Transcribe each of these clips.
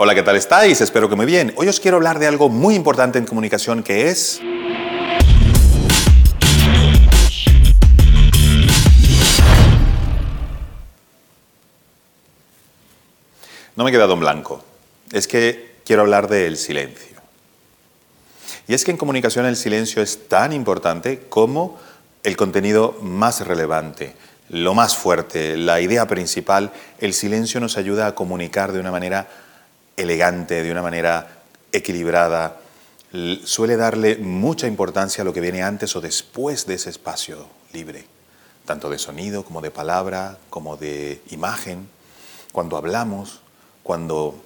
Hola, ¿qué tal estáis? Espero que muy bien. Hoy os quiero hablar de algo muy importante en comunicación que es... No me he quedado en blanco. Es que quiero hablar del silencio. Y es que en comunicación el silencio es tan importante como el contenido más relevante, lo más fuerte, la idea principal. El silencio nos ayuda a comunicar de una manera elegante, de una manera equilibrada, suele darle mucha importancia a lo que viene antes o después de ese espacio libre, tanto de sonido como de palabra, como de imagen. Cuando hablamos, cuando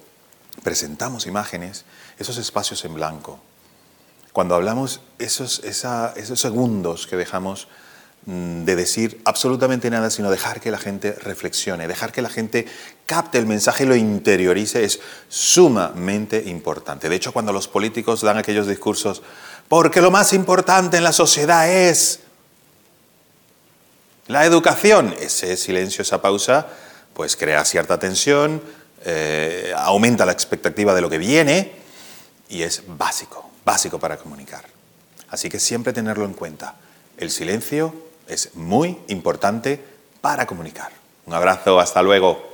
presentamos imágenes, esos espacios en blanco. Cuando hablamos, esos, esos segundos que dejamos de decir absolutamente nada, sino dejar que la gente reflexione, dejar que la gente capte el mensaje y lo interiorice es sumamente importante. De hecho, cuando los políticos dan aquellos discursos, porque lo más importante en la sociedad es la educación, ese silencio, esa pausa, pues crea cierta tensión, eh, aumenta la expectativa de lo que viene y es básico, básico para comunicar. Así que siempre tenerlo en cuenta. El silencio es muy importante para comunicar. Un abrazo, hasta luego.